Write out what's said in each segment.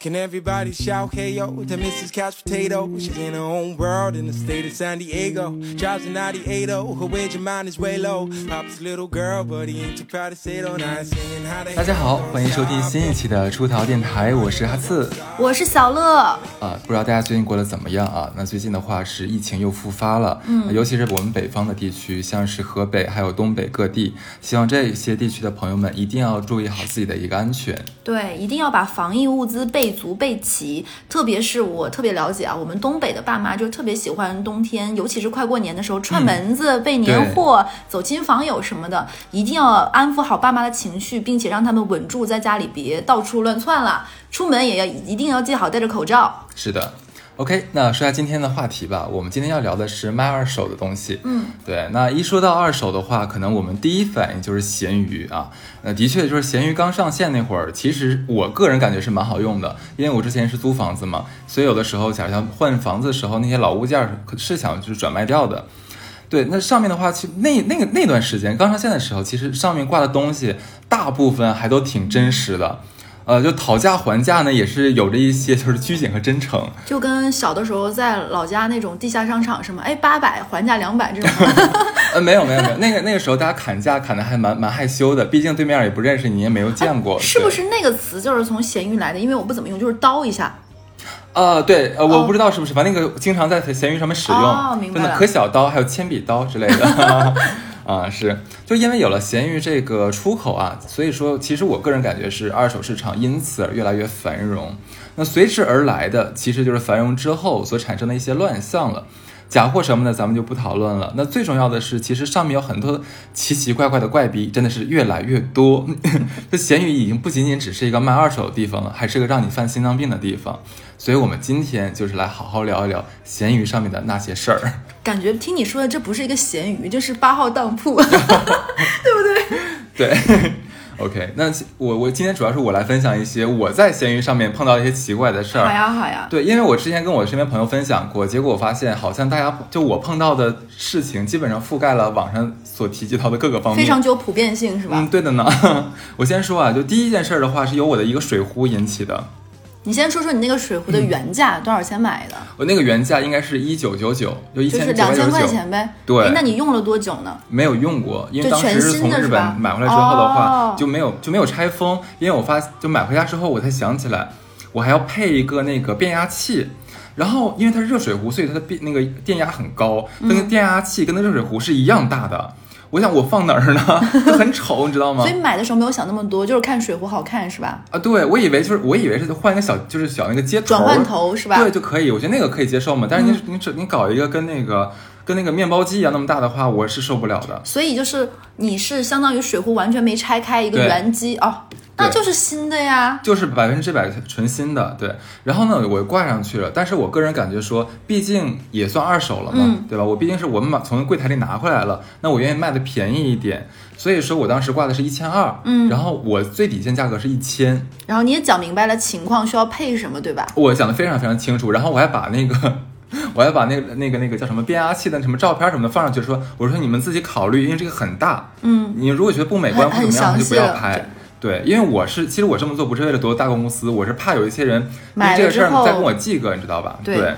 Can everybody shout hey yo to Mrs. Couch Potato? She's in her own world in the state of San Diego. Drives a 98 her wage of mine is way low. Papa's little girl, but he ain't too proud to say it on night singing how they 大家好，欢迎收听新一期的出逃电台，我是哈刺我是小乐，啊。不知道大家最近过得怎么样啊？那最近的话是疫情又复发了，嗯，尤其是我们北方的地区，像是河北还有东北各地，希望这些地区的朋友们一定要注意好自己的一个安全。对，一定要把防疫物资备足备齐。特别是我特别了解啊，我们东北的爸妈就特别喜欢冬天，尤其是快过年的时候串门子、备年货、走亲访友什么的，一定要安抚好爸妈的情绪，并且让他们稳住，在家里别到处乱窜了。出门也要一定要记好戴着口罩。是的，OK，那说下今天的话题吧。我们今天要聊的是卖二手的东西。嗯，对。那一说到二手的话，可能我们第一反应就是闲鱼啊。那的确就是闲鱼刚上线那会儿，其实我个人感觉是蛮好用的，因为我之前是租房子嘛，所以有的时候假如像换房子的时候，那些老物件儿是想就是转卖掉的。对，那上面的话，其实那那个那段时间刚上线的时候，其实上面挂的东西大部分还都挺真实的。呃，就讨价还价呢，也是有着一些就是拘谨和真诚。就跟小的时候在老家那种地下商场什么，哎，八百还价两百这种。呃，没有没有没有，那个那个时候大家砍价砍的还蛮蛮害羞的，毕竟对面也不认识你，也没有见过。是不是那个词就是从咸鱼来的？因为我不怎么用，就是刀一下。啊，对，呃，我不知道是不是，反正那个经常在闲鱼上面使用，哦明白了真的可小刀，还有铅笔刀之类的。啊，是，就因为有了闲鱼这个出口啊，所以说，其实我个人感觉是二手市场因此而越来越繁荣。那随之而来的，其实就是繁荣之后所产生的一些乱象了。假货什么的，咱们就不讨论了。那最重要的是，其实上面有很多奇奇怪怪的怪逼，真的是越来越多。这闲鱼已经不仅仅只是一个卖二手的地方了，还是个让你犯心脏病的地方。所以，我们今天就是来好好聊一聊闲鱼上面的那些事儿。感觉听你说的，这不是一个闲鱼，这是八号当铺，对不对？对，OK，那我我今天主要是我来分享一些我在闲鱼上面碰到一些奇怪的事儿。好呀，好呀。对，因为我之前跟我身边朋友分享过，结果我发现好像大家就我碰到的事情，基本上覆盖了网上所提及到的各个方面，非常具有普遍性，是吧？嗯，对的呢。我先说啊，就第一件事儿的话，是由我的一个水壶引起的。你先说说你那个水壶的原价、多少钱买的？我那个原价应该是一九九九，就一就是千两千块。钱呗。对哎那你用了多久呢？没有用过，因为当时是从日本买回来之后的话，哦就没有就没有拆封，因为我发就买回家之后，我才想起来，我还要配一个那个变压器。然后，因为它是热水壶，所以它的变那个电压很高，那个电压器跟那热水壶是一样大的。我想我放哪儿呢？就很丑，你知道吗所以？买的时候没有想那么多，就是看水壶好看，是吧？啊，对，我以为就是我以为是换一个小就是小那个接头转换头是吧？对就可以，我觉得那个可以接受嘛。但是你、你只你搞一个跟那个跟那个面包机一样那么大的话，我是受不了的。所以就是你是相当于水壶完全没拆开一个原机哦，那就是新的呀。就是百分之百纯新的，对。然后呢，我挂上去了，但是我个人感觉说，毕竟也算二手了嘛，嗯对吧？我毕竟是我们把从柜台里拿回来了，那我愿意卖的便宜一点，所以说我当时挂的是一千二，嗯然后我最底线价格是一千，然后你也讲明白了情况需要配什么，对吧？我讲的非常非常清楚，然后我还把那个。我还把那个、那个、那个叫什么变压器的什么照片什么的放上去，说我说你们自己考虑，因为这个很大，嗯，你如果觉得不美观或很怎么样，就不要拍。对，因为我是，其实我这么做不是为了夺大公司，我是怕有一些人因为这个事儿再跟我记个，你知道吧？对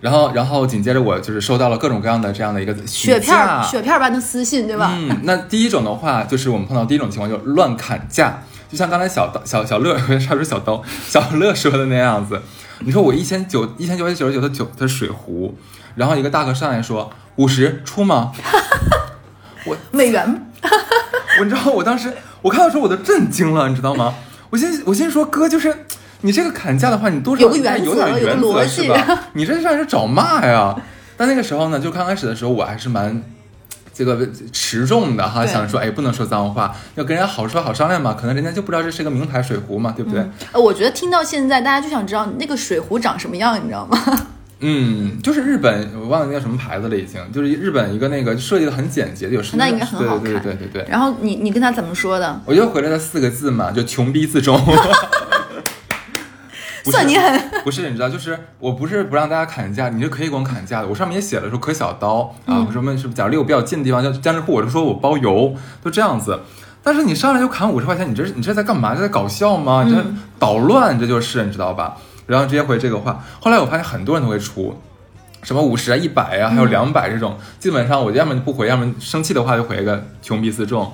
然后，然后紧接着我就是收到了各种各样的这样的一个雪片儿、雪片般的私信，对吧？嗯，那第一种的话，就是我们碰到第一种情况，就是乱砍价，就像刚才小刀小小乐，差点说小刀，小乐说的那样子。你说我一千九一千九百九十九的酒的水壶，然后一个大哥上来说五十出吗？我美元 我你知道我当时我看到时候我都震惊了，你知道吗？我先我先说哥就是你这个砍价的话，你多少有点有个原则逻辑是吧？你这让人找骂呀！但那个时候呢，就刚开始的时候，我还是蛮这个持重的哈，想说哎不能说脏话，要跟人家好说好商量嘛。可能人家就不知道这是个名牌水壶嘛，对不对？呃，我觉得听到现在，大家就想知道那个水壶长什么样，你知道吗？嗯，就是日本，我忘了那叫什么牌子了，已经就是日本一个那个设计的很简洁的，有那应该很好看对对对对对对。然后你你跟他怎么说的？我就回了他四个字嘛，就穷逼自重。不算你狠。不是，你知道，就是我不是不让大家砍价，你是可以给我砍价的。我上面也写了说可小刀啊，什么什么，假如离我比较近的地方，像江浙沪，我就说我包邮，都这样子。但是你上来就砍五十块钱，你这你这在干嘛？这在搞笑吗？你这捣乱，这就是你知道吧？然后直接回这个话。后来我发现很多人都会出什么五十啊、一百啊，还有两百这种，基本上我要么就不回，要么生气的话就回一个穷逼自重。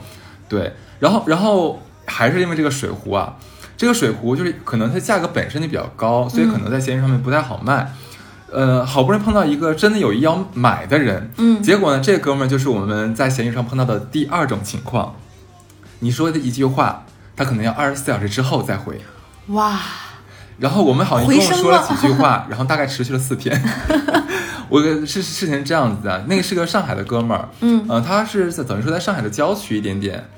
对，然后然后还是因为这个水壶啊，这个水壶就是可能它价格本身就比较高，所以可能在闲鱼上面不太好卖。呃，好不容易碰到一个真的有意要买的人，嗯结果呢，这哥们儿就是我们在闲鱼上碰到的第二种情况。你说的一句话，他可能要二十四小时之后再回。哇，然后我们好像一共说了了。几句话，然后大概持续了四天。我是事情是这样子的，那个是个上海的哥们儿，嗯。呃，他是在等于说在上海的郊区一点点，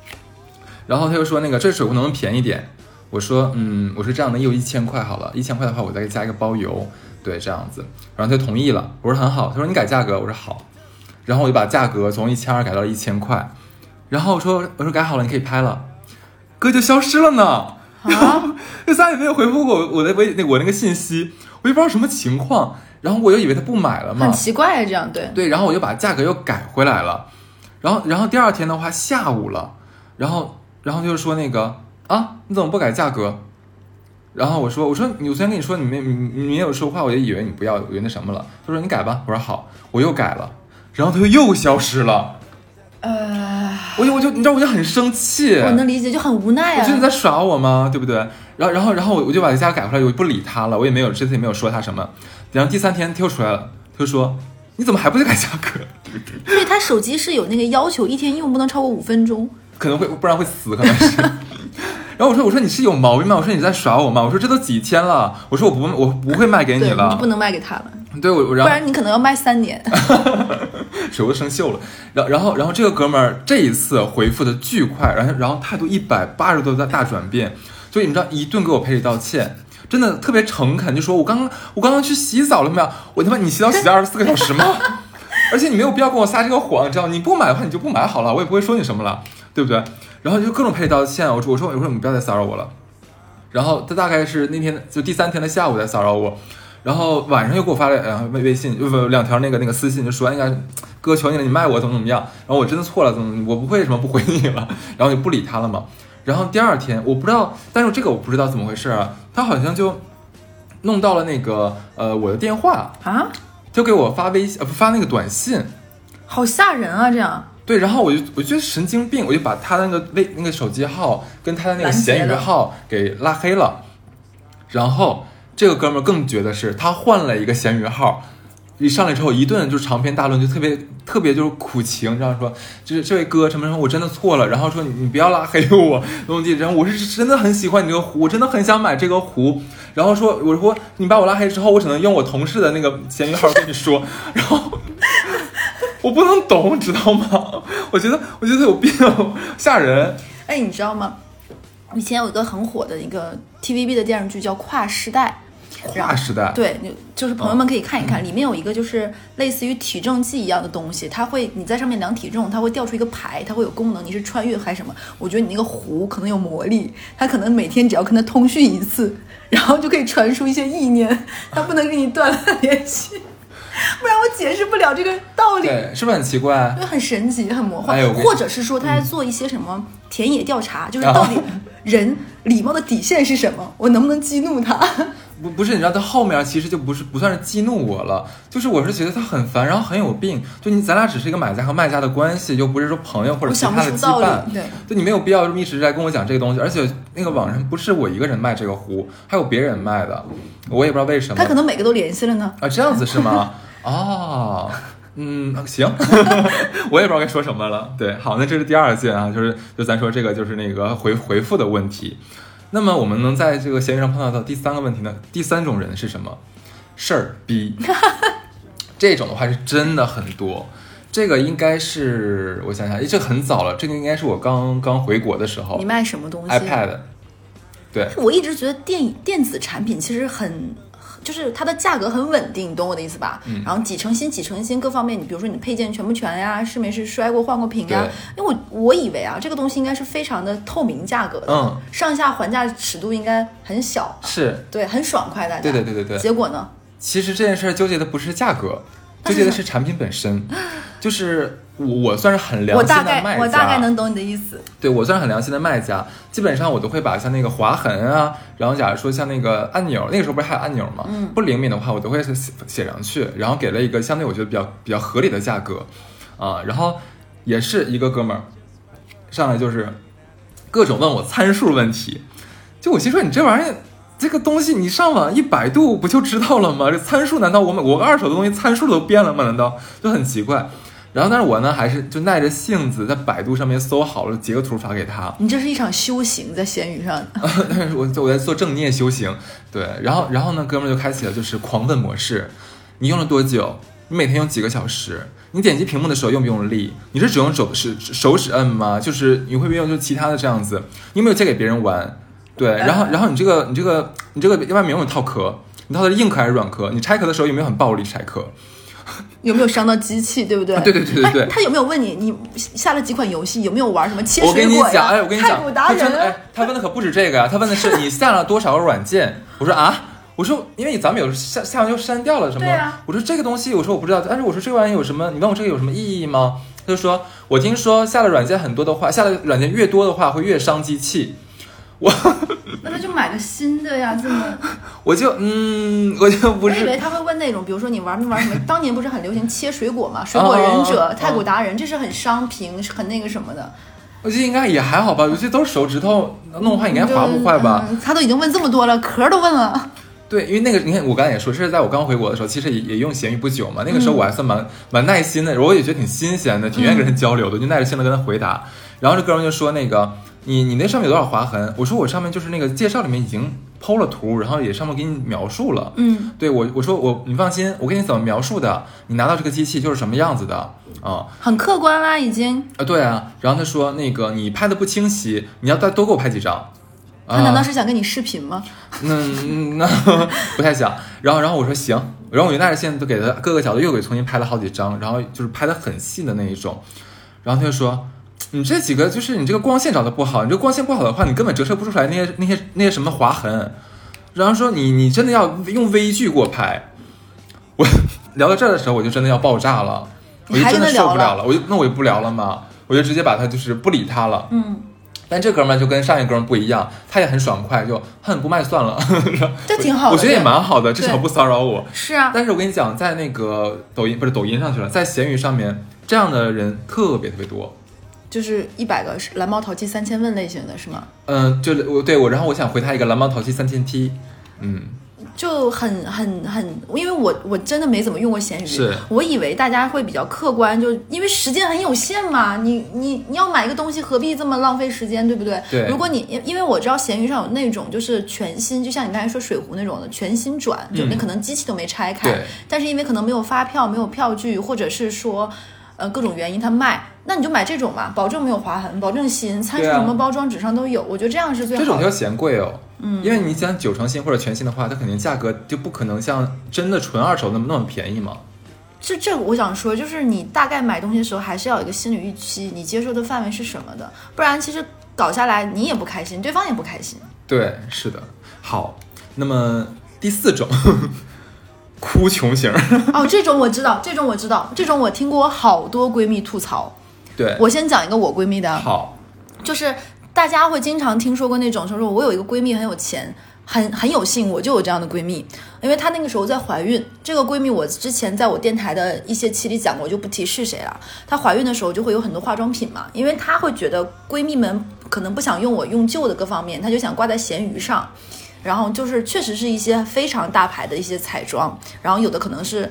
然后他就说那个这水壶能不能便宜点？我说嗯，我说这样的，你有一千块好了，一千块的话我再给加一个包邮，对，这样子，然后他就同意了。我说很好，他说你改价格，我说好，然后我就把价格从一千二改到了一千块，然后我说我说改好了，你可以拍了，哥就消失了呢。然 后这仨也没有回复我我的微那我那个信息，我也不知道什么情况，然后我又以为他不买了嘛很，奇怪啊，这样对。对，然后我就把价格又改回来了，然后然后第二天的话下午了，然后然后就是说那个啊你怎么不改价格？然后我说我说你我昨天跟你说你没你你没有说话，我就以为你不要，我以为那什么了。他说你改吧，我说好，我又改了，然后他就又消失了，呃，我就我就你知道我就很生气，我能理解，就很无奈啊我觉得。你在耍我吗？对不对？然后，然后，然后我我就把价改回来，我就不理他了，我也没有这次也没有说他什么。然后第三天他又出来了，他就说：“你怎么还不去改价格？所以他手机是有那个要求，一天用不能超过五分钟。可能会不然会死，可能是。”然后我说：“我说你是有毛病吗？我说你在耍我吗？我说这都几天了，我说我不我不会卖给，你了你就不。能卖给他了，对我我不然后然你可能要卖三年。手都生锈了。然后然后然后这个哥们儿这一次回复的巨快，然后然后态度一百八十度的大转变，就你知道一顿给我赔礼道歉。真的特别诚恳，就说我刚刚我刚刚去洗澡了没有？我他妈你洗澡洗了二十四个小时吗？而且你没有必要跟我撒这个谎，你知道？你不买的话你就不买好了，我也不会说你什么了，对不对？然后就各种赔礼道歉，我说我说我说你不要再骚扰我了。然后他大概是那天就第三天的下午在骚扰我，然后晚上又给我发了呃微微信，不不两条那个那个私信，就说哎呀哥求你了，你卖我怎么怎么样？然后我真的错了，怎么我不会什么不回你了，然后就不理他了嘛。然后第二天我不知道，但是这个我不知道怎么回事啊，他好像就弄到了那个呃我的电话，啊，就给我发微信呃不发那个短信，好吓人啊！这样。对，然后我就我觉得神经病，我就把他那个微那个手机号跟他的那个闲鱼号给拉黑了，然后这个哥们儿更绝的是，他换了一个闲鱼号，一上来之后一顿就长篇大论，就特别特别就是苦情，这样说，就是这位哥什么什么，我真的错了，然后说你你不要拉黑我，怎么地，然后我是真的很喜欢你这个壶，我真的很想买这个壶，然后说我说你把我拉黑之后，我只能用我同事的那个闲鱼号跟你说，然后。我不能懂，你知道吗？我觉得，我觉得有病，吓人。哎，你知道吗？以前有一个很火的一个 TVB 的电视剧叫《跨时代》，跨时代，对，就就是朋友们可以看一看，里面有一个就是类似于体重计一样的东西，它会你在上面量体重，它会掉出一个牌，它会有功能，你是穿越还是什么？我觉得你那个壶可能有魔力，它可能每天只要跟它通讯一次，然后就可以传输一些意念，它不能跟你断了联系，不然我解释不了这个道理。对，是不是很奇怪？对很神奇，很魔幻，或者是说他在做一些什么田野调查，就是到底人礼貌的底线是什么，我能不能激怒他？不不是，你知道他后面其实就不是不算是激怒我了，就是我是觉得他很烦，然后很有病。就你咱俩只是一个买家和卖家的关系，又不是说朋友或者其他的羁绊。，对。就你没有必要一直在跟我讲这个东西，而且那个网上不是我一个人卖这个壶，还有别人卖的，我也不知道为什么。他可能每个都联系了呢。啊，这样子是吗？哦，嗯，行，我也不知道该说什么了。对，好，那这是第二件啊，就是就咱说这个就是那个回回复的问题。那么我们能在这个闲鱼上碰到的第三个问题呢？第三种人是什么？事儿逼。这种的话是真的很多。这个应该是我想想，诶这很早了，这个应该是我刚刚回国的时候你卖什么东西，iPad。对，我一直觉得电电子产品其实很，就是它的价格很稳定，你懂我的意思吧？嗯然后几成新几成新各方面，你比如说你的配件全不全呀，是没是摔过换过屏呀？因为我我以为啊，这个东西应该是非常的透明价格的，嗯，上下还价尺度应该很小，是，对，很爽快，大家。对对对对对结果呢？其实这件事儿纠结的不是价格，纠结的是产品本身。就是我我算是很良心的卖家，我大概能懂你的意思。对我算是很良心的卖家，基本上我都会把像那个划痕啊，然后假如说像那个按钮，那个时候不是还有按钮吗？嗯不灵敏的话，我都会写写上去，然后给了一个相对我觉得比较比较合理的价格，啊，然后也是一个哥们儿上来就是各种问我参数问题，就我心说你这玩意儿。这个东西你上网一百度不就知道了吗？这参数难道我们我二手的东西参数都变了吗？难道就很奇怪？然后但是我呢还是就耐着性子在百度上面搜好了，截个图发给他。你这是一场修行，在闲鱼上。但 是我我在做正念修行，对，然后然后呢，哥们儿就开启了就是狂问模式，你用了多久？你每天用几个小时？你点击屏幕的时候用不用力？你是只用手是手指摁吗？就是你会不会用就是其他的这样子？你有没有借给别人玩？对，然后然后你这个你这个你这个外面有没有套壳？你套的是硬壳还是软壳？你拆壳的时候有没有很暴力拆壳？有没有伤到机器，对不对？啊对对对对对哎他有没有问你，你下了几款游戏，有没有玩什么切我跟水果呀？你讲，哎，我跟你讲，太古达他真的，人哎，他问的可不止这个呀，他问的是你下了多少个软件。我说啊，我说因为咱们有时下下完就删掉了什么，对啊我说这个东西，我说我不知道，但是我说这个玩意有什么？你问我这个有什么意义吗？他就说，我听说下了软件很多的话，下了软件越多的话会越伤机器。我那他就买个新的呀，这么。我就嗯，我就不是我以为他会问那种，比如说你玩没玩什么？当年不是很流行切水果嘛？水果忍者、哦太古达人，这是很伤屏、很那个什么的。我觉得应该也还好吧，我觉得都是手指头弄坏，应该划不坏吧？嗯他都已经问这么多了，壳都问了。对，因为那个你看，我刚才也说，这是在我刚回国的时候，其实也也用闲鱼不久嘛。那个时候我还算蛮、蛮耐心的，我也觉得挺新鲜的，挺愿意跟人交流的，就耐着性子跟他回答。然后这哥们就说那个你你那上面有多少划痕？我说我上面就是那个介绍里面已经剖了图，然后也上面给你描述了。嗯，对我我说我你放心，我给你怎么描述的，你拿到这个机器就是什么样子的啊很客观啦，已经。啊对啊。然后他说那个你拍的不清晰，你要再多给我拍几张。他难道啊是想跟你视频吗？嗯，那不太想。然后，然后我说行，然后我就带着性子都给他各个角度又给重新拍了好几张，然后就是拍的很细的那一种。然后他就说，你这几个就是你这个光线找的不好，你这光线不好的话，你根本折射不出来那些那些那些什么划痕。然后说你你真的要用微距给我拍。我聊到这儿的时候，我就真的要爆炸了，我就真的受不了了，我就那我就不聊了嘛，我就直接把他就是不理他了。嗯，但这哥们儿就跟上一哥们儿不一样，他也很爽快，就哼不卖算了，这挺好的。我觉得也蛮好的，至少不骚扰我。是啊，但是我跟你讲，在那个抖音不是抖音上去了，在闲鱼上面，这样的人特别特别多。就是一百个是蓝猫淘气三千问类型的是吗？嗯，就我对我，然后我想回他一个蓝猫淘气三千踢，嗯，就很很很，因为我我真的没怎么用过闲鱼，是我以为大家会比较客观，就因为时间很有限嘛，你你你要买一个东西，何必这么浪费时间，对不对？对如果你因因为我知道闲鱼上有那种就是全新，就像你刚才说水壶那种的全新转，就你可能机器都没拆开，但是因为可能没有发票、没有票据，或者是说。呃，各种原因它卖，那你就买这种嘛，保证没有划痕，保证新，参数什么包装纸上都有，我觉得这样是最好的。这种叫嫌贵哦。嗯，因为你讲九成新或者全新的话，它肯定价格就不可能像真的纯二手那么那么便宜嘛。这这我想说，就是你大概买东西的时候，还是要有一个心理预期，你接受的范围是什么的，不然其实搞下来你也不开心，对方也不开心。对，是的。好，那么第四种，哭穷型。哦，这种我知道，这种我知道，这种我听过好多闺蜜吐槽。对，我先讲一个我闺蜜的，好，就是大家会经常听说过那种，说说我有一个闺蜜很有钱，很很有幸，我就有这样的闺蜜，因为她那个时候在怀孕。这个闺蜜我之前在我电台的一些期里讲过，我就不提是谁了。她怀孕的时候就会有很多化妆品嘛，因为她会觉得闺蜜们可能不想用我用旧的各方面，她就想挂在闲鱼上。然后就是确实是一些非常大牌的一些彩妆，然后有的可能是。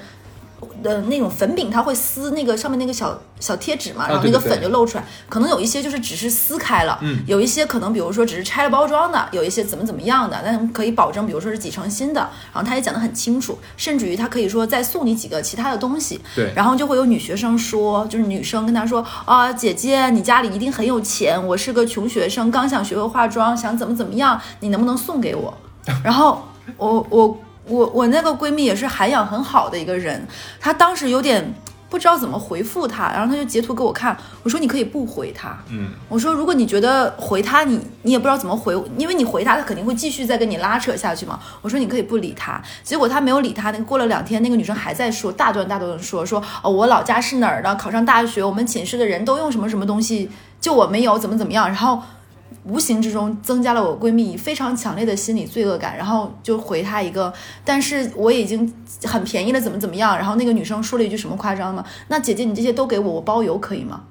的那种粉饼，它会撕那个上面那个小小贴纸嘛，然后那个粉就露出来。可能有一些就是只是撕开了，嗯有一些可能比如说只是拆了包装的，有一些怎么怎么样的，但可以保证，比如说是几成新的。然后他也讲得很清楚，甚至于他可以说再送你几个其他的东西。对然后就会有女学生说，就是女生跟他说啊，姐姐，你家里一定很有钱，我是个穷学生，刚想学会化妆，想怎么怎么样，你能不能送给我？然后我我我我那个闺蜜也是涵养很好的一个人，她当时有点不知道怎么回复他，然后她就截图给我看，我说你可以不回他，嗯，我说如果你觉得回他你你也不知道怎么回，因为你回他他肯定会继续再跟你拉扯下去嘛。我说你可以不理他，结果他没有理他，那个过了两天，那个女生还在说大段大段的说说哦我老家是哪儿的，考上大学，我们寝室的人都用什么什么东西，就我没有怎么怎么样，然后。无形之中增加了我闺蜜非常强烈的心理罪恶感，然后就回她一个，但是我已经很便宜了，怎么怎么样？然后那个女生说了一句什么夸张吗？那姐姐你这些都给我，我包邮可以吗？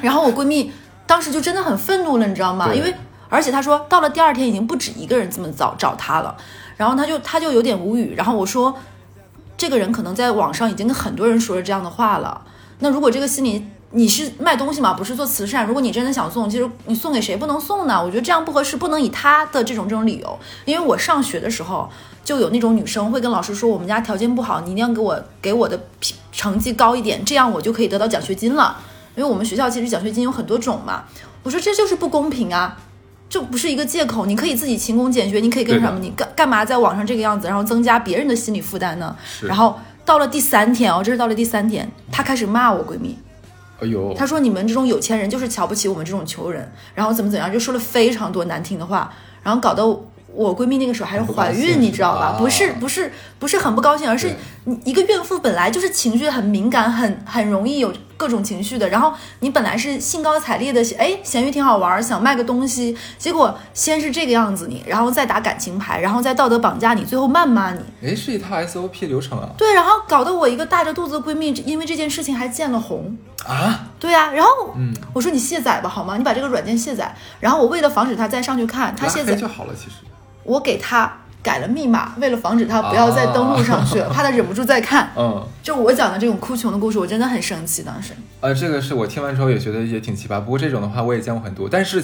然后我闺蜜当时就真的很愤怒了，你知道吗？因为而且她说到了第二天已经不止一个人这么找找她了，然后她就她就有点无语，然后我说这个人可能在网上已经跟很多人说了这样的话了，那如果这个心理。你是卖东西嘛，不是做慈善。如果你真的想送，其实你送给谁不能送呢？我觉得这样不合适，不能以他的这种这种理由。因为我上学的时候就有那种女生会跟老师说，我们家条件不好，你一定要给我给我的评成绩高一点，这样我就可以得到奖学金了。因为我们学校其实奖学金有很多种嘛。我说这就是不公平啊，这不是一个借口。你可以自己勤工俭学，你可以跟什么？你干干嘛在网上这个样子，然后增加别人的心理负担呢？然后到了第三天哦，这是到了第三天，她开始骂我闺蜜。哎呦，他说你们这种有钱人就是瞧不起我们这种穷人，然后怎么怎么样，就说了非常多难听的话，然后搞得我闺蜜那个时候还是怀孕，你知道吧？不是不是不是很不高兴，而是你一个孕妇本来就是情绪很敏感，很很容易有各种情绪的。然后你本来是兴高采烈的，哎，咸鱼挺好玩，想卖个东西，结果先是这个样子你，然后再打感情牌，然后再道德绑架你，最后谩骂你。哎，是一套 SOP 流程啊。对，然后搞得我一个大着肚子的闺蜜，因为这件事情还见了红。啊，对啊、然后嗯我说你卸载吧，好吗？你把这个软件卸载。然后我为了防止她再上去看，她卸载，就好了，其实。我给他改了密码，为了防止他不要再登录上去，怕他忍不住再看。嗯，就我讲的这种哭穷的故事，我真的很生气。当时呃，这个是我听完之后也觉得也挺奇葩。不过这种的话我也见过很多。但是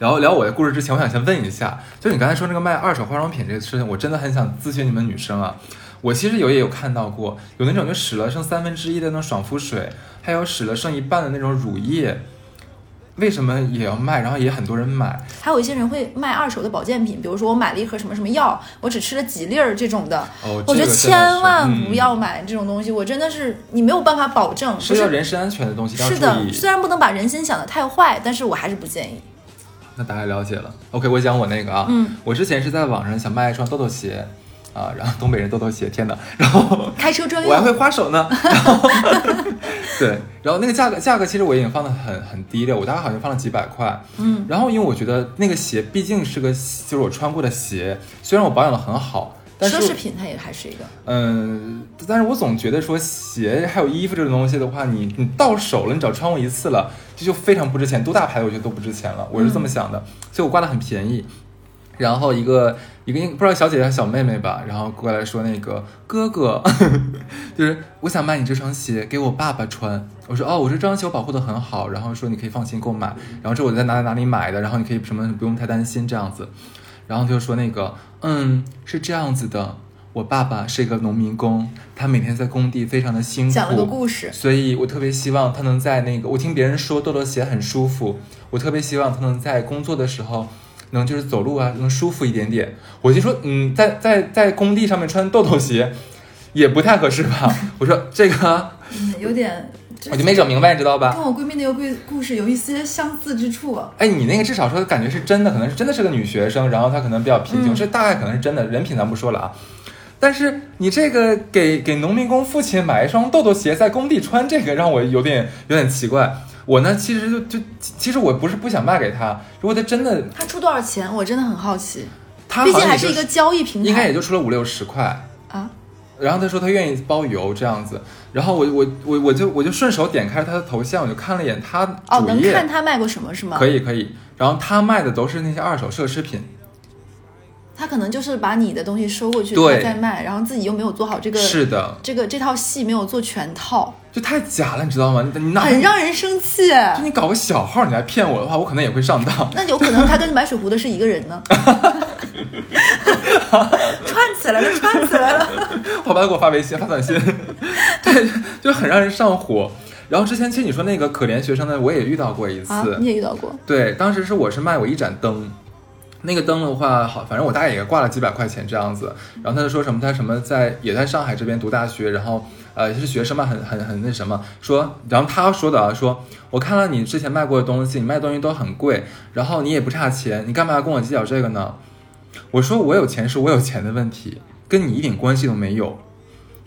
聊聊我的故事之前，我想先问一下，就你刚才说那个卖二手化妆品这个事情，我真的很想咨询你们女生啊。我其实有也有看到过，有那种就使了剩三分之一的那种爽肤水，还有使了剩一半的那种乳液，为什么也要卖？然后也很多人买。还有一些人会卖二手的保健品，比如说我买了一盒什么什么药，我只吃了几粒儿这种的。哦，我觉得千万不嗯要买这种东西，我真的是你没有办法保证，不是要人身安全的东西，是的，虽然不能把人心想得太坏，但是我还是不建议。那大概了解了。OK，我讲我那个啊，嗯，我之前是在网上想卖一双豆豆鞋，啊，然后东北人豆豆鞋，天哪，然后开车专我还，会花手呢，然后 对，然后那个价格价格其实我已经放的很很低了，我大概好像放了几百块，嗯，然后因为我觉得那个鞋毕竟是个就是我穿过的鞋，虽然我保养的很好，但是奢侈品它也还是一个。嗯，但是我总觉得说鞋还有衣服这种东西的话，你你到手了，你只要穿过一次了，这就非常不值钱，多大牌的我觉得都不值钱了，我是这么想的，所以我挂的很便宜。然后一个一个不知道小姐姐还是小妹妹吧，然后过来说那个哥哥，就是我想买你这双鞋给我爸爸穿。我说哦，我说这双鞋我保护的很好，然后说你可以放心购买，然后这我在哪里哪里买的，然后你可以什么不用太担心这样子。然后就说那个，嗯，是这样子的，我爸爸是一个农民工，他每天在工地非常的辛苦，讲了个故事所以我特别希望他能在那个，我听别人说豆豆鞋很舒服，我特别希望他能在工作的时候。能就是走路啊，能舒服一点点。我就说，嗯，在在在工地上面穿豆豆鞋，也不太合适吧？我说这个，嗯，有点，我就没整明白，你知道吧？跟我闺蜜那个故故事有一些相似之处啊。哎，你那个至少说感觉是真的，可能是真的是个女学生，然后她可能比较贫穷，嗯这大概可能是真的，人品咱不说了啊。但是你这个给给农民工父亲买一双豆豆鞋在工地穿，这个让我有点有点奇怪。我呢，其实就就其实我不是不想卖给他，如果他真的他出多少钱？我真的很好奇。他毕竟还是一个交易平台，应该也就出了五六十块。啊。然后他说他愿意包邮这样子，然后我我我我就我就顺手点开他的头像，我就看了一眼他哦，能看他卖过什么是吗？可以可以。然后他卖的都是那些二手奢侈品，他可能就是把你的东西收过去，对他再卖，然后自己又没有做好这个是的，这个这套戏没有做全套，就太假了，你知道吗？很让人生气。就你搞个小号，你来骗我的话，我可能也会上当。那有可能他跟买水壶的是一个人呢。串起来了，串起来了。好吧，给我发微信发短信，对，就很让人上火。然后之前其实你说那个可怜学生呢，我也遇到过一次。啊，你也遇到过？对，当时是我是卖我一盏灯，那个灯的话，好，反正我大概也挂了几百块钱这样子。然后他就说什么，他什么在也在上海这边读大学，然后呃是学生嘛，很很很那什么，说，然后他说的啊，说我看了你之前卖过的东西，你卖东西都很贵，然后你也不差钱，你干嘛要跟我计较这个呢？我说我有钱是我有钱的问题，跟你一点关系都没有，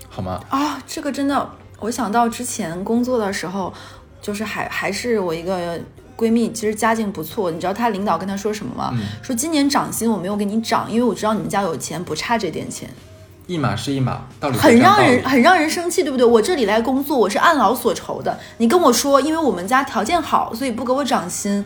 好吗？啊，这个真的，我想到之前工作的时候，就是还还是我一个。闺蜜其实家境不错，你知道她领导跟她说什么吗？嗯说今年涨薪我没有给你涨，因为我知道你们家有钱，不差这点钱，一码是一码，道理很让人很让人生气，对不对？我这里来工作，我是按劳所酬的，你跟我说，因为我们家条件好，所以不给我涨薪，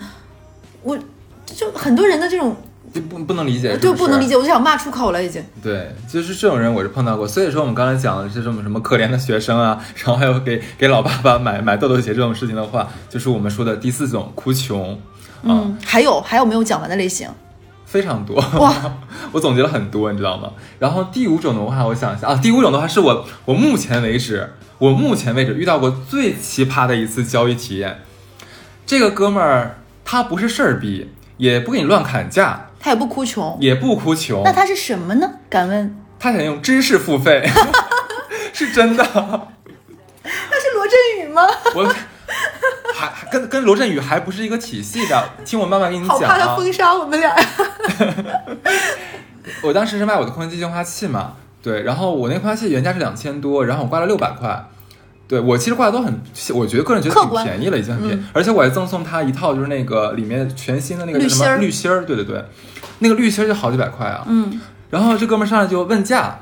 我就很多人的这种就不不能理解，是是对不能理解，我就想骂出口了，已经。对，就是这种人我是碰到过，所以说我们刚才讲的是什么什么可怜的学生啊，然后还有给给老爸爸买买豆豆鞋这种事情的话，就是我们说的第四种哭穷，啊、嗯，还有还有没有讲完的类型？非常多哇，我总结了很多，你知道吗？然后第五种的话，我想一下啊，第五种的话是我我目前为止我目前为止遇到过最奇葩的一次交易体验。这个哥们儿他不是事儿逼，也不给你乱砍价，他也不哭穷，也不哭穷，那他是什么呢？敢问？他想用知识付费，是真的。他是罗振宇吗？我还还跟跟罗振宇还不是一个体系的，听我慢慢给你讲啊。怕他封杀我们俩。我当时是卖我的空气净化器嘛，对，然后我那个空气净化器原价是两千多，然后我挂了六百块。对我其实挂的都很，我觉得个人觉得挺便宜了，已经很便宜，嗯而且我还赠送他一套，就是那个里面全新的那个叫什么滤芯儿对对对，那个滤芯儿就好几百块啊。嗯，然后这哥们儿上来就问价，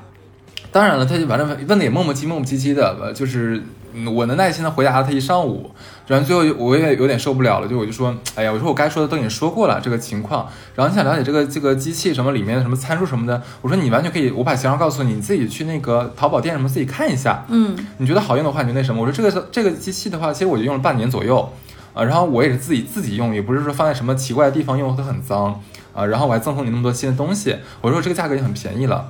当然了，他就反正问的也磨磨唧磨磨唧唧的，呃就是嗯我能耐心的回答了他一上午，然后最后我也有点受不了了，就我就说，哎呀，我说我该说的都已经说过了这个情况，然后你想了解这个这个机器什么里面的什么参数什么的，我说你完全可以，我把型号告诉你，你自己去那个淘宝店什么自己看一下，嗯，你觉得好用的话你就那什么，我说这个这个机器的话，其实我就用了半年左右，啊，然后我也是自己自己用，也不是说放在什么奇怪的地方用，它很脏啊，然后我还赠送你那么多新的东西，我说这个价格也很便宜了。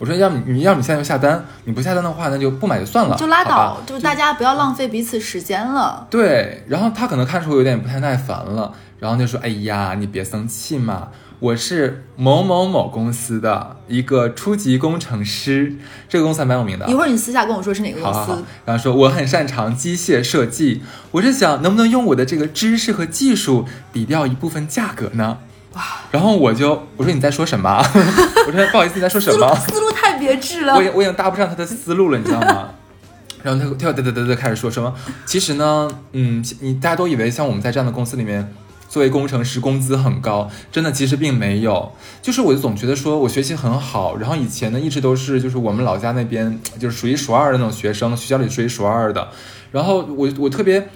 我说要么你要么你现在就下单，你不下单的话那就不买就算了，就拉倒，就是大家不要浪费彼此时间了。对，然后他可能看出我有点不太耐烦了，然后就说：“哎呀，你别生气嘛，我是某某某公司的一个初级工程师，这个公司还蛮有名的。”一会儿你私下跟我说是哪个公司。好好好，然后说我很擅长机械设计，我是想能不能用我的这个知识和技术抵掉一部分价格呢？哇！然后我就我说你在说什么？我说不好意思你在说什思路么？思路太别致了我。也我已经搭不上他的思路了，你知道吗？然后他他嘚嘚嘚嘚开始说什么？其实呢，嗯，你大家都以为像我们在这样的公司里面，作为工程师工资很高，真的其实并没有。就是我就总觉得说我学习很好，然后以前呢一直都是就是我们老家那边就是数一数二的那种学生，学校里数一数二的。然后我我特别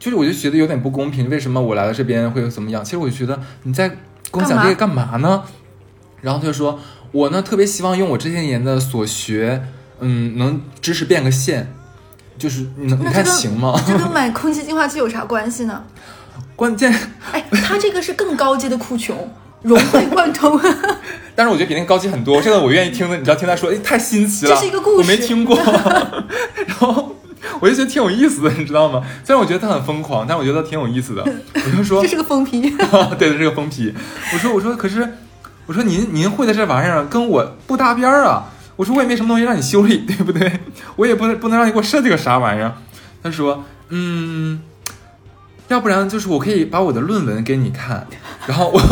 就是我就觉得有点不公平，为什么我来了这边会怎么样？其实我就觉得你在跟我讲这个干嘛呢？然后他就说，我呢特别希望用我这些年的所学，嗯，能知识变个现，就是你能你看行吗？这跟买空气净化器有啥关系呢？关键，哎，他这个是更高阶的哭穷，融会贯通。但是我觉得比那个高级很多。这个我愿意听的，你知道，听他说，哎，太新奇了，这是一个故事我没听过。然后我就觉得挺有意思的，你知道吗？虽然我觉得他很疯狂，但我觉得挺有意思的。我就说 这，是个疯批。对这是个疯批。我说，我说，可是，我说您您会的这玩意儿跟我不搭边儿啊。我说我也没什么东西让你修理，对不对？我也不能不能让你给我设计个啥玩意儿。他说，嗯，要不然就是我可以把我的论文给你看，然后我，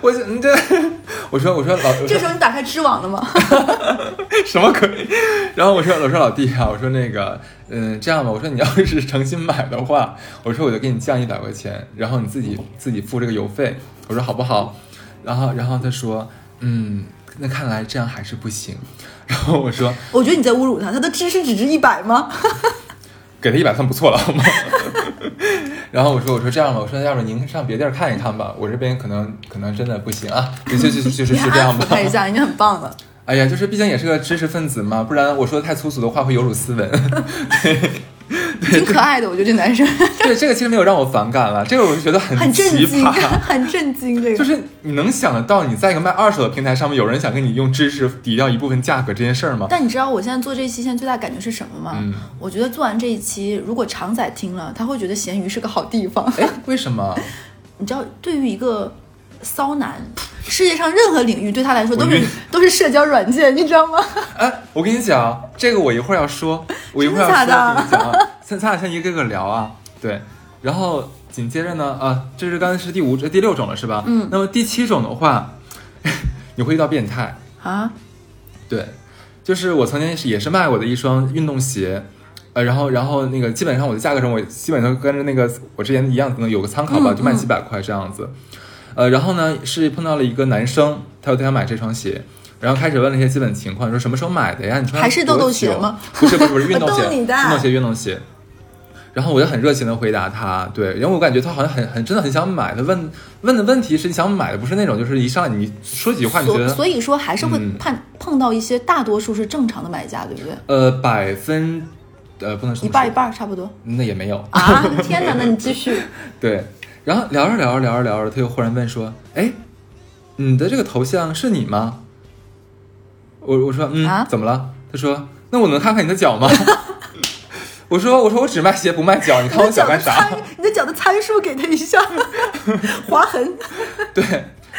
我就你这，我说我说老，这时候你打开知网了吗？什么鬼？然后我说我说老弟啊，我说那个，嗯，这样吧，我说你要是诚心买的话，我说我就给你降一百块钱，然后你自己自己付这个邮费，我说好不好？然后然后他说，嗯，那看来这样还是不行。然后我说我觉得你在侮辱他，他的知识只值一百吗？给他一百算不错了，好吗？然后我说我说这样吧，我说要不您上别地儿看一看吧，我这边可能可能真的不行啊，就就就就就是就这样吧。看一下，已经很棒了。哎呀，就是毕竟也是个知识分子嘛，不然我说的太粗俗的话会有辱斯文。对 挺可爱的，我觉得这男生 对，这个其实没有让我反感了，这个我就觉得很很震惊，奇葩。很震惊。这个就是你能想得到，你在一个卖二手的平台上面，有人想跟你用知识抵掉一部分价格这件事儿吗？但你知道我现在做这一期现在最大感觉是什么吗？嗯我觉得做完这一期，如果常仔听了，他会觉得咸鱼是个好地方。哎，为什么？你知道，对于一个骚男，世界上任何领域对他来说都是 都是社交软件，你知道吗？哎，我跟你讲，这个我一会儿要说，我一会儿要说，真的假的？跟你讲啊，咱咱俩先一个个聊啊，对，然后紧接着呢，啊，这是刚才是第五、这第六种了，是吧？嗯。那么第七种的话，你会遇到变态，啊，对，就是我曾经是也是卖过的一双运动鞋，呃，然后然后那个基本上我的价格上我基本上跟着那个我之前一样，可能有个参考吧，嗯就卖几百块这样子。呃，然后呢是碰到了一个男生，他说他想买这双鞋。然后开始问了一些基本情况，说什么时候买的呀？你穿还是豆豆鞋吗？不是不是不是 运动鞋，运动鞋运动鞋。然后我就很热情的回答他，对，因为我感觉他好像很很真的很想买。他问问的问题是你想买的，不是那种就是一上来你说几句话你觉得所所以说还是会嗯碰碰到一些大多数是正常的买家，对不对？呃百分呃不能说一半儿一半儿差不多那也没有啊！天哪，那你继续。对，然后聊着聊着聊着聊着，他又忽然问说：“哎，你的这个头像是你吗？”我我说：“嗯，啊怎么了？”他说：“那我能看看你的脚吗？” 我说：“我说我只卖鞋不卖脚，你看我脚干啥？你的脚的参数给他一下，划痕。？”对，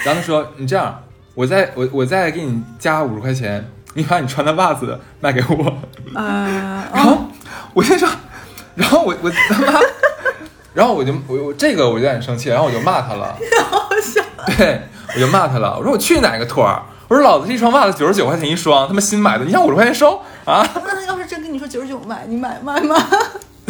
然后他说：“你这样，我再我我再给你加五十块钱，你把你穿的袜子卖给我。”呃，然后我先说，然后我我他妈，然后我就我我这个我就有点生气，然后我就骂他 了。对，我就骂他了。我说我去哪个托儿？我说老子这一双袜子九十九块钱一双，他妈新买的，你让五十块钱收啊？那要是真跟你说九十九买，你买买吗？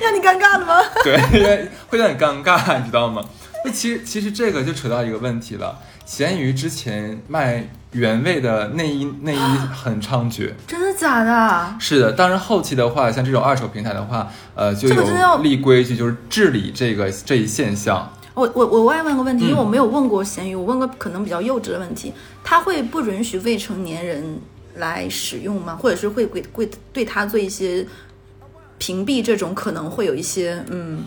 让你尴尬了吗？对，因为会让你尴尬，你知道吗？那其实其实这个就扯到一个问题了。闲鱼之前卖原味的内衣 内衣很猖獗，真的假的？是的，当然后期的话，像这种二手平台的话，呃，就有立规矩，就是治理这个这一现象。我我我外问个问题，因为嗯我没有问过闲鱼，我问个可能比较幼稚的问题，他会不允许未成年人来使用吗？或者是会会会对他做一些屏蔽？这种可能会有一些嗯，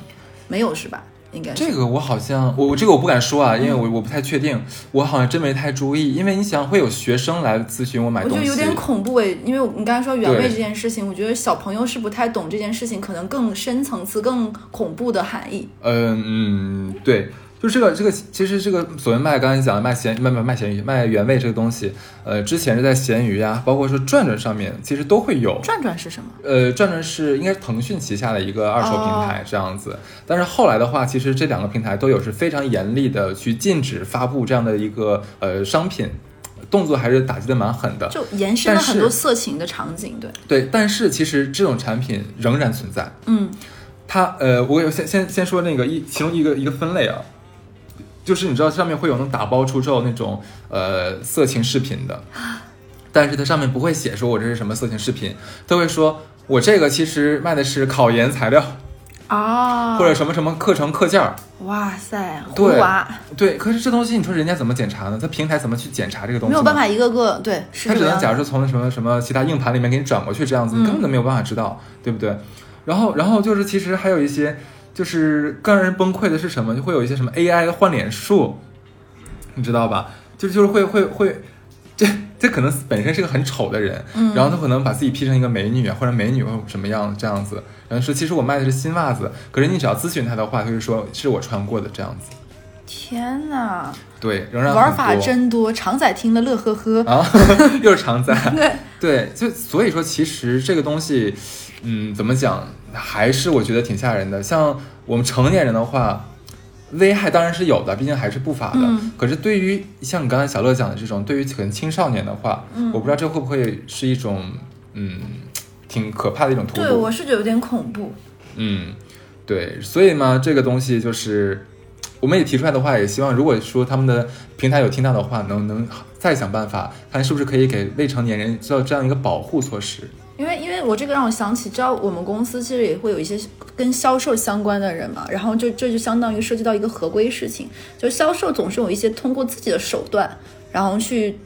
没有是吧？应该是。这个我好像我我这个我不敢说啊，因为我我不太确定，我好像真没太注意，因为你想会有学生来咨询我买东西，我觉得有点恐怖诶，因为你刚才说原味这件事情，我觉得小朋友是不太懂这件事情，可能更深层次、更恐怖的含义。嗯嗯，对，就这个这个，其实这个所谓卖刚才讲的卖咸卖卖卖咸鱼卖原味这个东西，呃，之前是在咸鱼呀，包括说转转上面，其实都会有。转转是什么？呃，转转是应该是腾讯旗下的一个二手平台这样子，但是后来的话，其实这两个平台都有是非常严厉的去禁止发布这样的一个呃商品，动作还是打击的蛮狠的。就延伸了很多色情的场景，对，对，但是其实这种产品仍然存在。嗯，它呃，我有先先先说那个一其中一个一个分类啊，就是你知道上面会有那种打包出售那种呃色情视频的，但是它上面不会写说我这是什么色情视频，都会说我这个其实卖的是考研材料啊，或者什么什么课程课件儿。哇塞，葫对对，可是这东西你说人家怎么检查呢？它平台怎么去检查这个东西？没有办。法一个个对，是它只能假如说从什么什么其他硬盘里面给你转过去这样子，你嗯根本都没有办法知道，对不对？然后，然后就是其实还有一些，就是更让人崩溃的是什么？就会有一些什么 AI 的换脸术，你知道吧？就就是会会会，这这可能本身是个很丑的人，嗯然后他可能把自己 P 成一个美女啊，或者美女或者什么样这样子，然后说其实我卖的是新袜子，可是你只要咨询他的话，他就说是我穿过的这样子。天哪，对，仍然玩法真多，常仔听了乐呵呵。啊，又是常仔。对，对，就所以说，其实这个东西，嗯，怎么讲，还是我觉得挺吓人的。像我们成年人的话，危害当然是有的，毕竟还是不法的。嗯可是对于像你刚才小乐讲的这种，对于可能青少年的话，嗯我不知道这会不会是一种，嗯，挺可怕的一种。对，我是觉得有点恐怖。嗯，对，所以嘛，这个东西就是我们也提出来的话，也希望如果说他们的平台有听到的话，能能再想办法，看是不是可以给未成年人做这样一个保护措施。因为因为我这个让我想起，知道我们公司其实也会有一些跟销售相关的人嘛，然后就这就相当于涉及到一个合规事情，就销售总是有一些通过自己的手段，然后去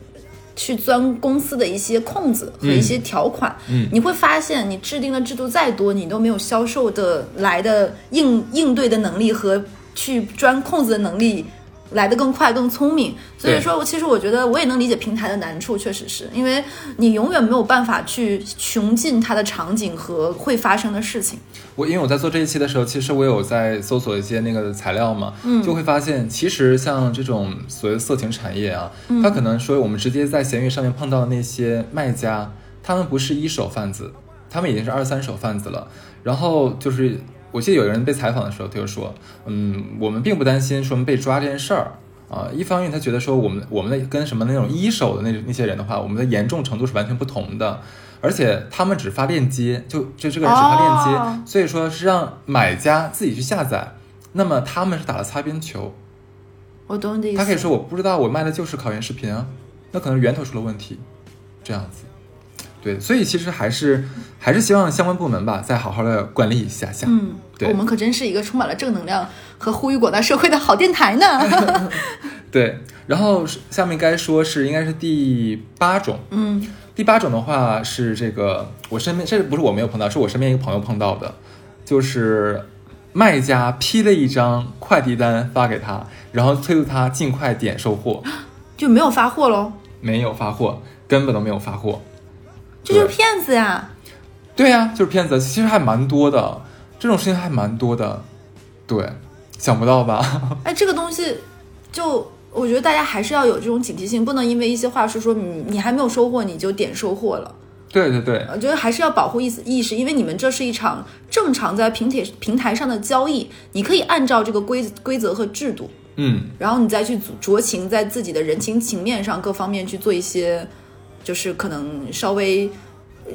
去钻公司的一些空子和一些条款，嗯你会发现你制定的制度再多，你都没有销售的来的应应对的能力和去钻空子的能力。来得更快、更聪明，所以对说，其实我觉得我也能理解平台的难处，确实是因为你永远没有办法去穷尽它的场景和会发生的事情。我因为我在做这一期的时候，其实我有在搜索一些那个材料嘛，嗯，就会发现，其实像这种所谓色情产业啊，它可能说我们直接在闲鱼上面碰到的那些卖家，他们不是一手贩子，他们已经是二三手贩子了。然后就是，我记得有人被采访的时候，他就说，嗯，我们并不担心说我们被抓这件事儿。啊，一方面他觉得说我们我们的跟什么那种一手的那那些人的话，我们的严重程度是完全不同的，而且他们只发链接，就就这个人只发链接，哦所以说是让买家自己去下载，那么他们是打了擦边球，我懂你的意思。他可以说我不知道我卖的就是考研视频啊，那可能源头出了问题，这样子，对，所以其实还是还是希望相关部门吧，再好好的管理一下下，嗯，对我们可真是一个充满了正能量和呼吁广大社会的好电台呢。对，然后下面该说是应该是第八种，嗯，第八种的话是这个，我身边这不是我没有碰到，是我身边一个朋友碰到的，就是卖家批了一张快递单发给他，然后催促他尽快点收货，就没有发货喽，没有发货，根本都没有发货。这就是骗子呀！对呀、就是骗子，其实还蛮多的，这种事情还蛮多的，对，想不到吧？哎，这个东西就。我觉得大家还是要有这种警惕性，不能因为一些话术说你你还没有收获你就点收获了。对对对，我觉得还是要保护意思意识，因为你们这是一场正常在平铁平台上的交易，你可以按照这个规规则和制度，嗯，然后你再去酌情在自己的人情情面上各方面去做一些，就是可能稍微呃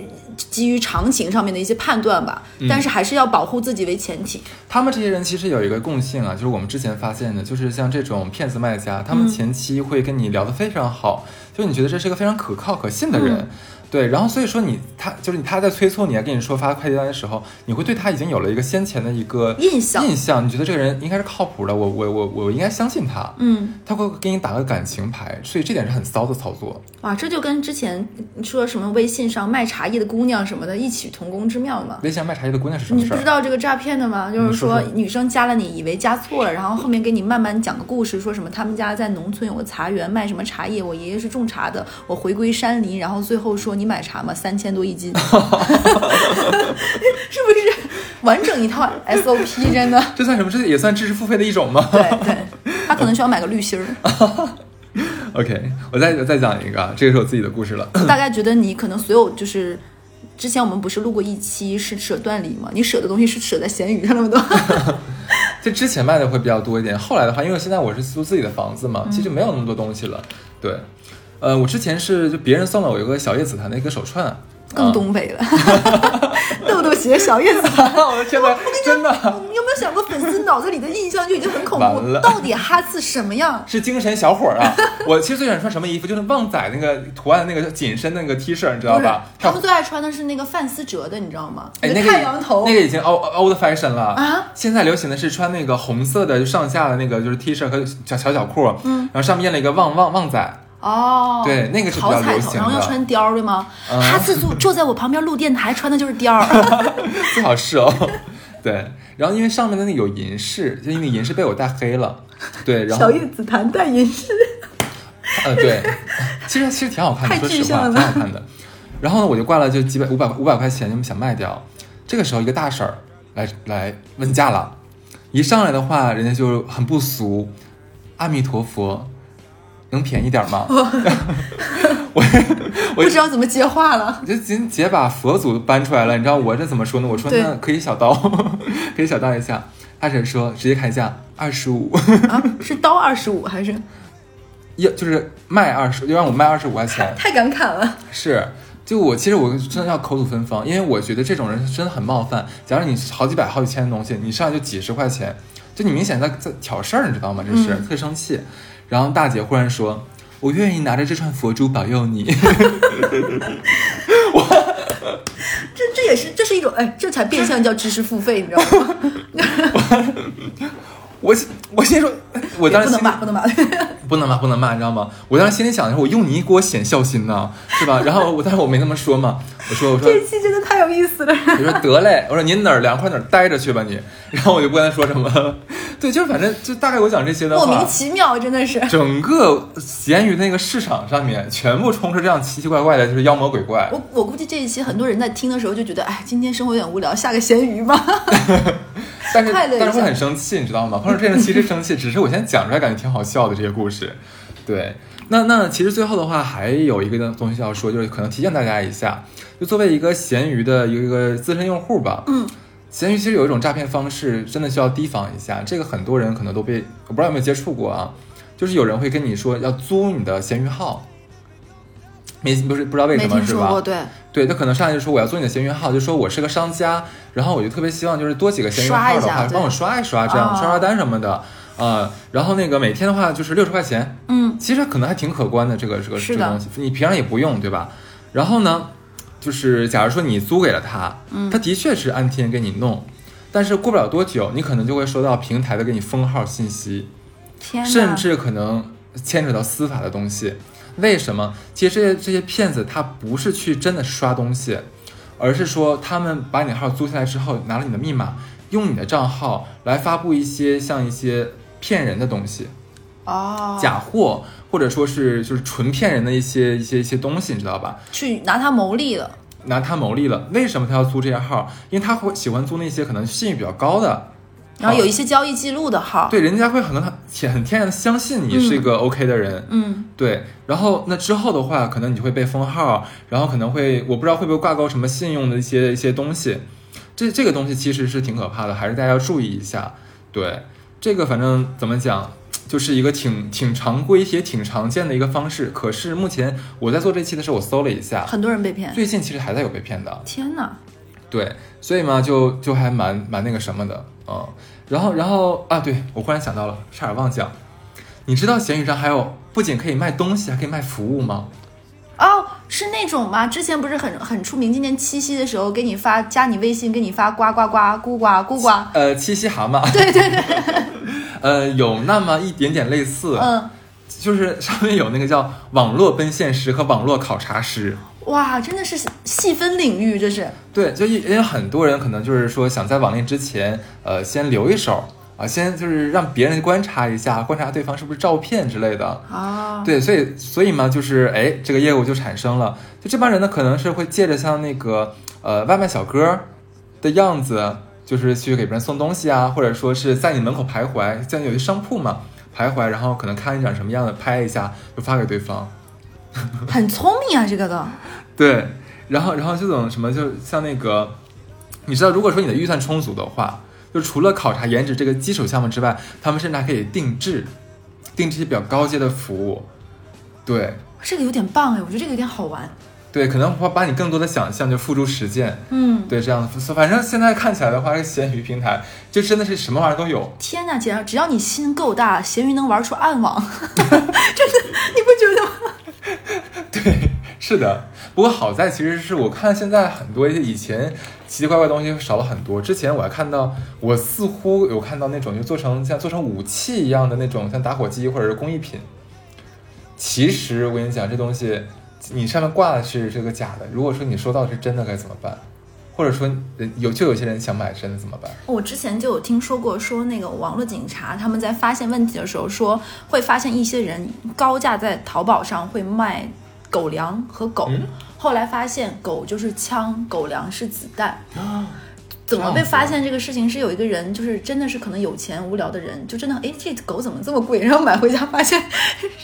基于常情上面的一些判断吧，但是还是要保护自己为前提。他们这些人其实有一个共性啊，就是我们之前发现的，就是像这种骗子卖家，他们前期会跟你聊得非常好，就你觉得这是一个非常可靠可信的人。对，然后所以说你他就是你他在催促你啊，跟你说发快递单的时候，你会对他已经有了一个先前的一个印象印象，你觉得这个人应该是靠谱的，我我我我应该相信他，嗯，他会给你打个感情牌，所以这点是很骚的操作。哇，这就跟之前说什么微信上卖茶叶的姑娘什么的异曲同工之妙嘛。微信上卖茶叶的姑娘是什么事你不知？道这个诈骗的吗？就是说女生加了你，以为加错了，然后后面给你慢慢讲个故事，说什么他们家在农村有个茶园，卖什么茶叶，我爷爷是种茶的，我回归山林，然后最后说你买茶吗，三千多一斤，是不是完整一套 SOP？真的，这算什么？这也算知识付费的一种吗？对对，他可能需要买个滤芯儿。OK，我再我再讲一个，啊，这个是我自己的故事了。大概觉得你可能所有就是。之前我们不是录过一期是舍断离吗？你舍的东西是舍在闲鱼上那么多，就之前卖的会比较多一点，后来的话，因为现在我是租自己的房子嘛，其实就没有那么多东西了。对，呃，我之前是就别人送了我一个小叶紫檀的一个手串，更啊东北了。豆豆鞋小叶紫檀，我的天呐，真的你有没有想过，粉丝脑子里的印象就已经很恐怖？了到底哈次什么样？是精神小伙儿啊！我其实最喜欢穿什么衣服，就是旺仔那个图案那个紧身那个 T 恤，你知道吧？，他们最爱穿的是那个范思哲的，你知道吗？哎，那个太阳头，那个已经 old old fashion 了啊！现在流行的是穿那个红色的，就上下的那个就是 T 恤和小小脚裤，嗯，然后上面印了一个旺旺旺仔，哦，对那个是比较流行的然后要穿貂儿对吗？嗯哈次坐坐在我旁边录电台，穿的就是貂儿。最好是哦。对，然后因为上面的那个有银饰，就因为银饰被我戴黑了，对，然后小叶紫檀戴银饰，呃对，其实其实挺好看的，太说实话具象了挺好看的。然后呢，我就挂了就几百五百五百块钱，就想卖掉。这个时候一个大婶儿来来问价了，一上来的话，人家就很不俗，阿弥陀佛，能便宜点吗？我 我不知道怎么接话了。我就直接把佛祖搬出来了，你知道我这怎么说呢？我说那可以小刀，可以小刀一下。大婶说直接砍价二十五，啊，是刀二十五还是 要就是卖二十，就让我卖二十五块钱。太敢砍了？是，就我其实我真的要口吐芬芳，因为我觉得这种人真的很冒犯。假如你好几百、好几千的东西，你上来就几十块钱，就你明显在在挑事儿，你知道吗？这是、嗯特生气。然后大姐忽然说：“我愿意拿着这串佛珠保佑你。我 这这也是这是一种哎，这才变相叫知识付费，你知道吗？” 我我先说，我当时不能骂，不能骂。不能骂，不能骂，你知道吗？我当时心里想的是，我用你给我显孝心呢，是吧？然后我，但是我没那么说嘛，我说，我说，这期真的太有意思了。我说得嘞，我说您哪儿凉快哪儿待着去吧你。然后我就不跟他说什么，对，就是反正就大概我讲这些的话，莫名其妙，真的是。整个闲鱼那个市场上面全部充斥这样奇奇怪怪的，就是妖魔鬼怪。我我估计这一期很多人在听的时候就觉得，哎，今天生活有点无聊，下个闲鱼吧。但是但是会很生气，你知道吗？碰上这种其实生气，只是我现在讲出来感觉挺好笑的这些故事。对，那那其实最后的话还有一个东西要说，就是可能提醒大家一下，就作为一个闲鱼的一个资深用户吧，嗯，闲鱼其实有一种诈骗方式，真的需要提防一下。这个很多人可能都被我不知道有没有接触过啊，就是有人会跟你说要租你的闲鱼号，没不是不知道为什么是吧？对，对，他可能上来就说我要租你的闲鱼号，就说我是个商家，然后我就特别希望就是多几个闲鱼号的话，帮我刷一刷，这样哦。刷刷单什么的，啊、然后那个每天的话就是六十块钱，嗯，其实可能还挺可观的，这个这个这个东西，你平常也不用，对吧？然后呢，就是假如说你租给了他，嗯他的确是按天给你弄，但是过不了多久，你可能就会收到平台的给你封号信息，天，甚至可能牵扯到司法的东西。为什么？其实这些这些骗子他不是去真的刷东西，而是说他们把你的号租下来之后，拿了你的密码，用你的账号来发布一些像一些骗人的东西，哦，假货或者说是就是纯骗人的一些一些一些东西，你知道吧？去拿它牟利了。拿他牟利了。为什么他要租这些号？因为他会喜欢租那些可能信誉比较高的。然后有一些交易记录的号，对，人家会很很天很天然的相信你是一个 OK 的人，嗯，对，然后那之后的话，可能你就会被封号，然后可能会我不知道会不会挂钩什么信用的一些一些东西，这这个东西其实是挺可怕的，还是大家要注意一下。对，这个反正怎么讲，就是一个挺挺常规也挺常见的一个方式。可是目前我在做这期的时候，我搜了一下，很多人被骗。最近其实还在有被骗的。天哪，对，所以嘛，就就还蛮蛮那个什么的，嗯，然后然后啊，对我忽然想到了，差点忘讲，你知道闲鱼上还有不仅可以卖东西，还可以卖服务吗？哦，是那种吗？之前不是很很出名，今年七夕的时候给你发加你微信，给你发呱呱呱咕呱咕呱，呃，七夕蛤蟆，对对对，呃，有那么一点点类似，嗯，就是上面有那个叫网络奔现师和网络考察师。哇，真的是细分领域，这是。对，就因为很多人可能就是说想在网恋之前，呃，先留一手啊，先就是让别人观察一下，观察对方是不是照骗之类的。啊，对，所以所以嘛，就是哎，这个业务就产生了。就这帮人呢，可能是会借着像那个呃外卖小哥的样子，就是去给别人送东西啊，或者说是在你门口徘徊，像有些商铺嘛徘徊，然后可能看你长什么样的，拍一下就发给对方。很聪明啊，这个的。对，然后然后这种什么，就像那个，你知道，如果说你的预算充足的话，就除了考察颜值这个基础项目之外，他们甚至还可以定制，定制一些比较高阶的服务。对这个有点棒哎，我觉得这个有点好玩。对，可能会把你更多的想象就付诸实践。嗯，对，这样子，反正现在看起来的话，这个闲鱼平台就真的是什么玩意儿都有。天呐，姐，只要你心够大，闲鱼能玩出暗网，真的，你不觉得吗？对，是的。不过好在其实是我看现在很多一些以前奇奇怪怪的东西少了很多。之前我还看到，我似乎有看到那种就做成像做成武器一样的那种，像打火机或者是工艺品。其实我跟你讲，这东西你上面挂的是这个假的，如果说你收到是真的该怎么办？或者说有就有些人想买真的怎么办？我之前就有听说过，说那个网络警察他们在发现问题的时候，说会发现一些人高价在淘宝上会卖狗粮和狗，嗯后来发现狗就是枪，狗粮是子弹。啊怎么被发现这个事情是有一个人，就是真的是可能有钱无聊的人，就真的哎这狗怎么这么贵，然后买回家发现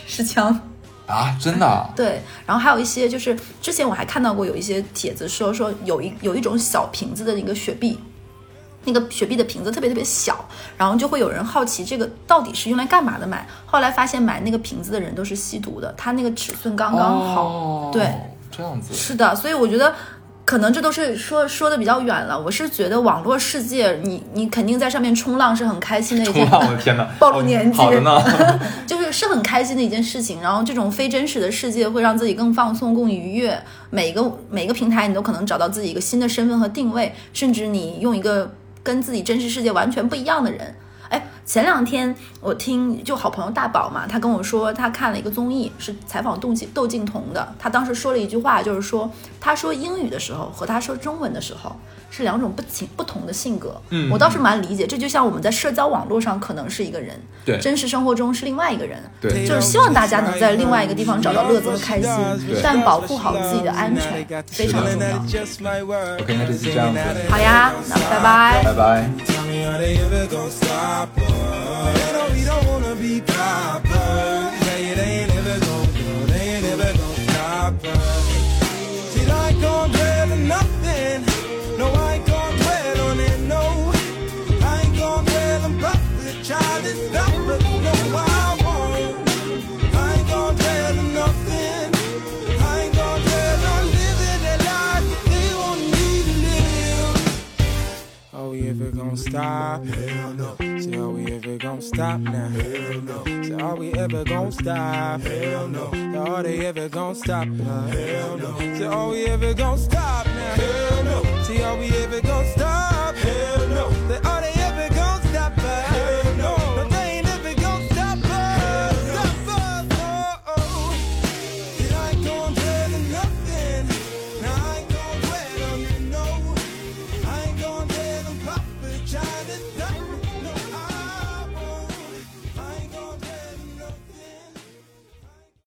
是枪。啊，真的啊？对，然后还有一些就是之前我还看到过有一些帖子说说有一有一种小瓶子的那个雪碧，那个雪碧的瓶子特别特别小，然后就会有人好奇这个到底是用来干嘛的买，后来发现买那个瓶子的人都是吸毒的，它那个尺寸刚刚好。哦对，这样子。是的，所以我觉得。可能这都是说说的比较远了。我是觉得网络世界，你你肯定在上面冲浪是很开心的一件，冲浪，我的天哪！暴露年纪好的呢。就是是很开心的一件事情。然后这种非真实的世界会让自己更放松、更愉悦。每个每个平台你都可能找到自己一个新的身份和定位，甚至你用一个跟自己真实世界完全不一样的人。哎，前两天我听就好朋友大宝嘛，他跟我说他看了一个综艺，是采访窦靖窦靖童的。他当时说了一句话，就是说他说英语的时候和他说中文的时候是两种不情不同的性格。嗯我倒是蛮理解，这就像我们在社交网络上可能是一个人，对真实生活中是另外一个人。对就是希望大家能在另外一个地方找到乐子和开心，但保护好自己的安全非常重要。OK，那这期这样子，好呀，那拜拜。拜拜。Me how they ever gonna stop us. They know we don't wanna be poppers. Hell no. Say, are we ever gonna stop now? Hell no. Say, are we ever gonna stop? Hell no. Say, Are they ever gonna stop? Uh, hell no. Say, are we ever gonna stop now? Hell no. Say, are we ever gonna stop?